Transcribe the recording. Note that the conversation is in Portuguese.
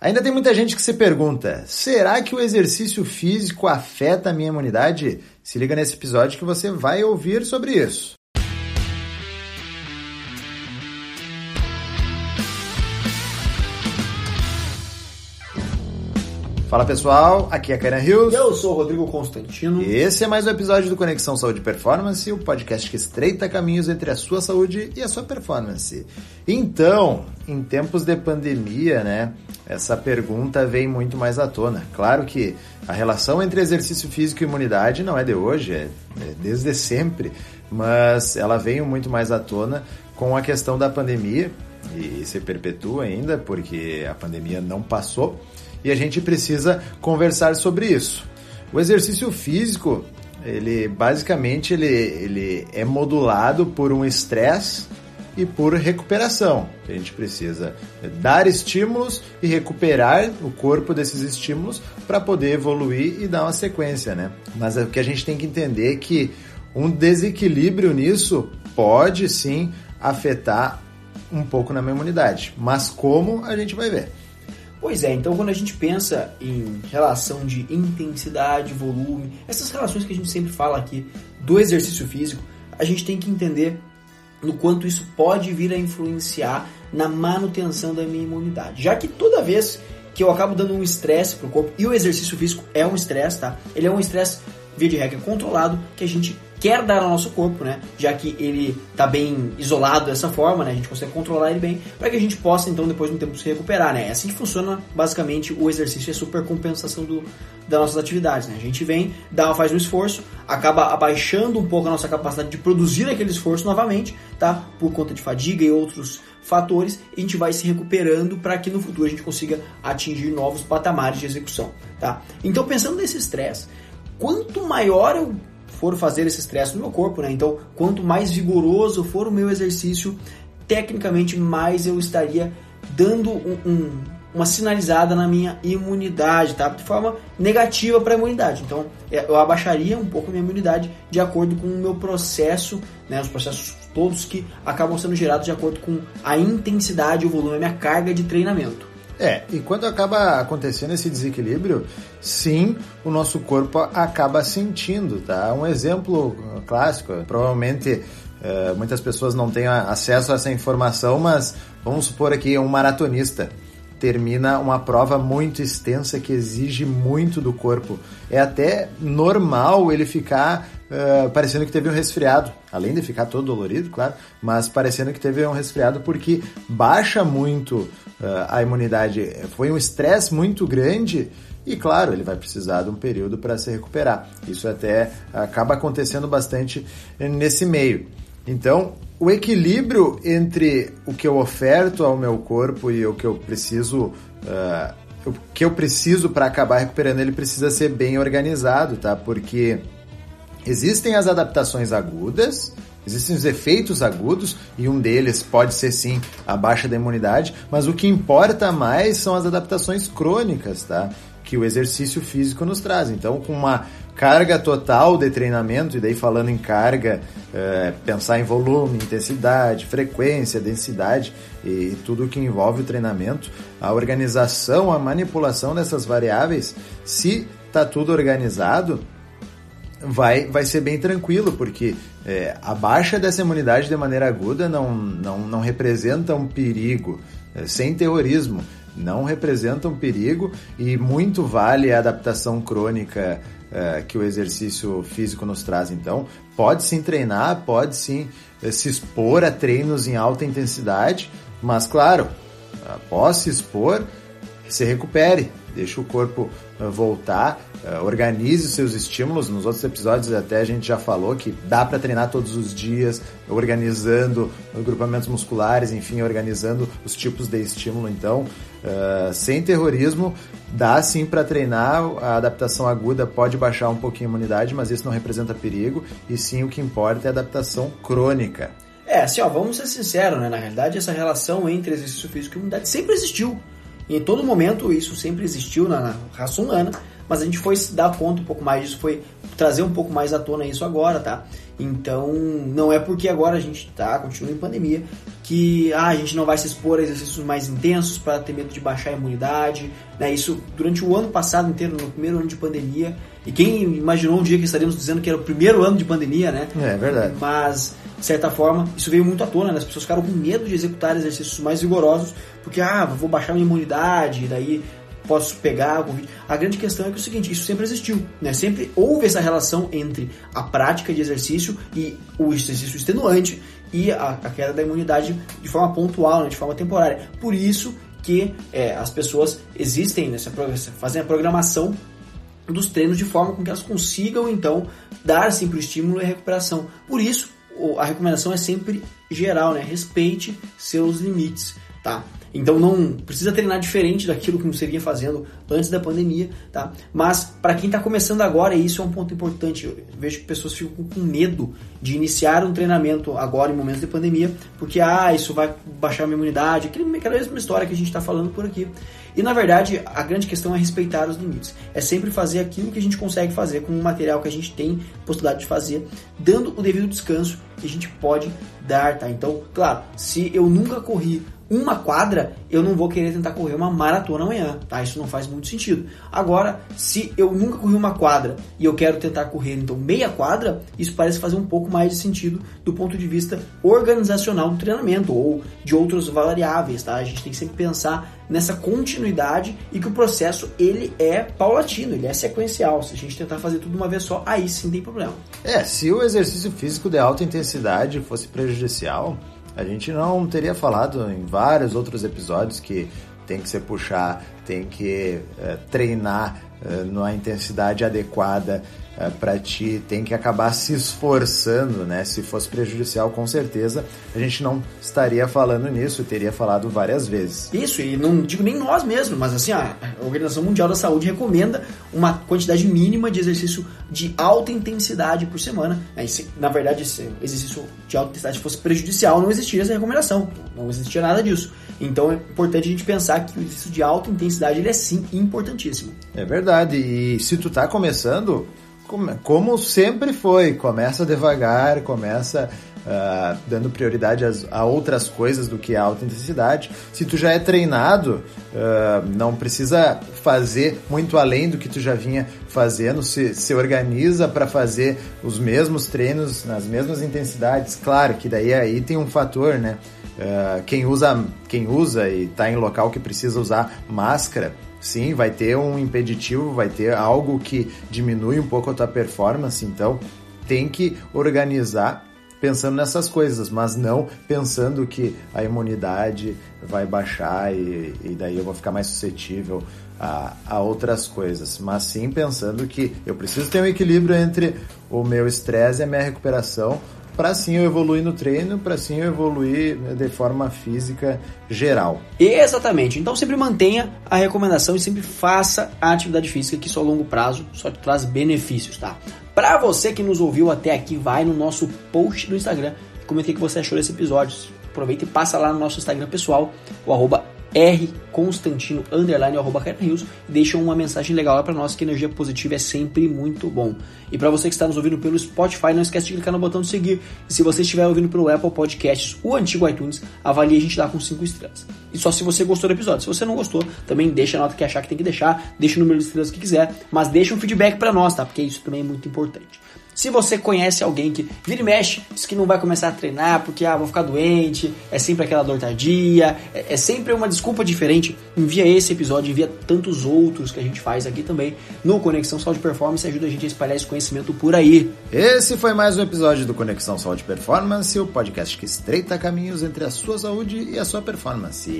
Ainda tem muita gente que se pergunta: será que o exercício físico afeta a minha imunidade? Se liga nesse episódio que você vai ouvir sobre isso. Fala pessoal, aqui é a Karen Hills. Eu sou o Rodrigo Constantino. E esse é mais um episódio do Conexão Saúde Performance, o podcast que estreita caminhos entre a sua saúde e a sua performance. Então, em tempos de pandemia, né, essa pergunta vem muito mais à tona. Claro que a relação entre exercício físico e imunidade não é de hoje, é, é desde sempre, mas ela veio muito mais à tona com a questão da pandemia e se perpetua ainda porque a pandemia não passou e a gente precisa conversar sobre isso. O exercício físico, ele basicamente ele, ele é modulado por um estresse e por recuperação. A gente precisa dar estímulos e recuperar o corpo desses estímulos para poder evoluir e dar uma sequência, né? Mas o que a gente tem que entender é que um desequilíbrio nisso pode sim afetar um pouco na minha imunidade. Mas como a gente vai ver. Pois é, então quando a gente pensa em relação de intensidade, volume, essas relações que a gente sempre fala aqui do exercício físico, a gente tem que entender no quanto isso pode vir a influenciar na manutenção da minha imunidade. Já que toda vez que eu acabo dando um estresse para o corpo, e o exercício físico é um estresse, tá? Ele é um estresse, via de regra, controlado, que a gente quer dar ao nosso corpo, né? Já que ele está bem isolado dessa forma, né? A gente consegue controlar ele bem para que a gente possa então depois de um tempo se recuperar, né? É assim que funciona basicamente o exercício e a supercompensação do, das nossas atividades, né? A gente vem, dá, faz um esforço, acaba abaixando um pouco a nossa capacidade de produzir aquele esforço novamente, tá? Por conta de fadiga e outros fatores, a gente vai se recuperando para que no futuro a gente consiga atingir novos patamares de execução, tá? Então pensando nesse estresse, quanto maior for fazer esse estresse no meu corpo, né? Então, quanto mais vigoroso for o meu exercício, tecnicamente mais eu estaria dando um, um, uma sinalizada na minha imunidade, tá? De forma negativa para a imunidade. Então, é, eu abaixaria um pouco a minha imunidade de acordo com o meu processo, né? Os processos todos que acabam sendo gerados de acordo com a intensidade, o volume, a minha carga de treinamento. É, e quando acaba acontecendo esse desequilíbrio, sim, o nosso corpo acaba sentindo, tá? Um exemplo clássico, provavelmente uh, muitas pessoas não têm acesso a essa informação, mas vamos supor aqui um maratonista termina uma prova muito extensa que exige muito do corpo. É até normal ele ficar uh, parecendo que teve um resfriado, além de ficar todo dolorido, claro, mas parecendo que teve um resfriado porque baixa muito uh, a imunidade. Foi um estresse muito grande. E claro, ele vai precisar de um período para se recuperar. Isso até acaba acontecendo bastante nesse meio. Então, o equilíbrio entre o que eu oferto ao meu corpo e o que eu preciso, uh, o que eu preciso para acabar recuperando, ele precisa ser bem organizado, tá? Porque existem as adaptações agudas, existem os efeitos agudos e um deles pode ser sim a baixa da imunidade, mas o que importa mais são as adaptações crônicas, tá? Que o exercício físico nos traz. Então, com uma carga total de treinamento, e daí falando em carga, é, pensar em volume, intensidade, frequência, densidade e tudo que envolve o treinamento, a organização, a manipulação dessas variáveis, se está tudo organizado, vai, vai ser bem tranquilo, porque é, a baixa dessa imunidade de maneira aguda não, não, não representa um perigo, é, sem terrorismo, não representa um perigo e muito vale a adaptação crônica é, que o exercício físico nos traz. Então, pode sim treinar, pode sim é, se expor a treinos em alta intensidade, mas claro, após se expor, se recupere, deixa o corpo é, voltar, organize os seus estímulos. Nos outros episódios até a gente já falou que dá para treinar todos os dias, organizando agrupamentos musculares, enfim, organizando os tipos de estímulo. Então, uh, sem terrorismo, Dá sim para treinar, a adaptação aguda pode baixar um pouquinho a imunidade, mas isso não representa perigo, e sim o que importa é a adaptação crônica. É, assim, ó, vamos ser sinceros, né? Na realidade, essa relação entre exercício físico e imunidade sempre existiu. Em todo momento isso sempre existiu na raça humana, mas a gente foi se dar conta um pouco mais disso, foi trazer um pouco mais à tona isso agora, tá? Então, não é porque agora a gente tá, continua em pandemia, que ah, a gente não vai se expor a exercícios mais intensos para ter medo de baixar a imunidade. Né? Isso durante o ano passado inteiro, no primeiro ano de pandemia. E quem imaginou um dia que estaríamos dizendo que era o primeiro ano de pandemia, né? É verdade. Mas, de certa forma, isso veio muito à tona, né? As pessoas ficaram com medo de executar exercícios mais vigorosos, porque, ah, vou baixar minha imunidade, daí posso pegar. A grande questão é que é o seguinte, isso sempre existiu, né? Sempre houve essa relação entre a prática de exercício e o exercício extenuante e a, a queda da imunidade de forma pontual, né? de forma temporária. Por isso que é, as pessoas existem nessa fazem a programação dos treinos de forma com que elas consigam então dar sempre o estímulo e a recuperação. Por isso a recomendação é sempre geral, né? Respeite seus limites, tá? Então não precisa treinar diferente daquilo que você vinha fazendo antes da pandemia, tá? Mas para quem está começando agora, isso é um ponto importante, eu vejo que pessoas ficam com medo de iniciar um treinamento agora em momentos de pandemia, porque ah, isso vai baixar a minha imunidade, aquela mesma história que a gente está falando por aqui. E na verdade, a grande questão é respeitar os limites. É sempre fazer aquilo que a gente consegue fazer com o material que a gente tem possibilidade de fazer, dando o devido descanso que a gente pode dar, tá? Então, claro, se eu nunca corri uma quadra, eu não vou querer tentar correr uma maratona amanhã, tá? Isso não faz muito sentido. Agora, se eu nunca corri uma quadra e eu quero tentar correr então meia quadra, isso parece fazer um pouco mais de sentido do ponto de vista organizacional do treinamento ou de outros variáveis, tá? A gente tem que sempre pensar nessa continuidade e que o processo ele é paulatino, ele é sequencial. Se a gente tentar fazer tudo uma vez só, aí sim tem problema. É, se o exercício físico de alta intensidade fosse prejudicial, a gente não teria falado em vários outros episódios que tem que se puxar, tem que é, treinar é, numa intensidade adequada é, para ti, tem que acabar se esforçando, né? Se fosse prejudicial, com certeza a gente não estaria falando nisso, teria falado várias vezes. Isso, e não digo nem nós mesmos, mas assim, a Organização Mundial da Saúde recomenda uma quantidade mínima de exercício de alta intensidade por semana. Se, na verdade, se exercício de alta intensidade fosse prejudicial, não existiria essa recomendação, não existia nada disso. Então é importante a gente pensar que o exercício de alta intensidade ele é sim importantíssimo. É verdade, e se tu tá começando, como sempre foi, começa devagar, começa uh, dando prioridade a outras coisas do que a alta intensidade. Se tu já é treinado, uh, não precisa fazer muito além do que tu já vinha fazendo, se, se organiza para fazer os mesmos treinos nas mesmas intensidades. Claro que daí aí tem um fator, né? Uh, quem usa quem usa e está em local que precisa usar máscara Sim, vai ter um impeditivo, vai ter algo que diminui um pouco a tua performance, então tem que organizar pensando nessas coisas, mas não pensando que a imunidade vai baixar e, e daí eu vou ficar mais suscetível a, a, outras coisas, mas sim pensando que eu preciso ter um equilíbrio entre o meu estresse e a minha recuperação para sim eu evoluir no treino, para sim eu evoluir de forma física geral. Exatamente. Então sempre mantenha a recomendação e sempre faça a atividade física que só a longo prazo só te traz benefícios, tá? Para você que nos ouviu até aqui, vai no nosso post do Instagram comenta o que você achou desse episódio. Aproveita e passa lá no nosso Instagram pessoal, o arroba R Constantino underline arroba e deixam uma mensagem legal lá para nós que energia positiva é sempre muito bom. E para você que está nos ouvindo pelo Spotify, não esquece de clicar no botão de seguir. E se você estiver ouvindo pelo Apple Podcasts, o antigo iTunes, avalie a gente lá com 5 estrelas. E só se você gostou do episódio. Se você não gostou, também deixa a nota que achar que tem que deixar, deixa o número de estrelas que quiser, mas deixa um feedback para nós, tá? Porque isso também é muito importante. Se você conhece alguém que vira e mexe, diz que não vai começar a treinar porque ah, vou ficar doente, é sempre aquela dor tardia, é, é sempre uma desculpa diferente, envia esse episódio, envia tantos outros que a gente faz aqui também no Conexão Saúde Performance ajuda a gente a espalhar esse conhecimento por aí. Esse foi mais um episódio do Conexão Saúde Performance, o podcast que estreita caminhos entre a sua saúde e a sua performance.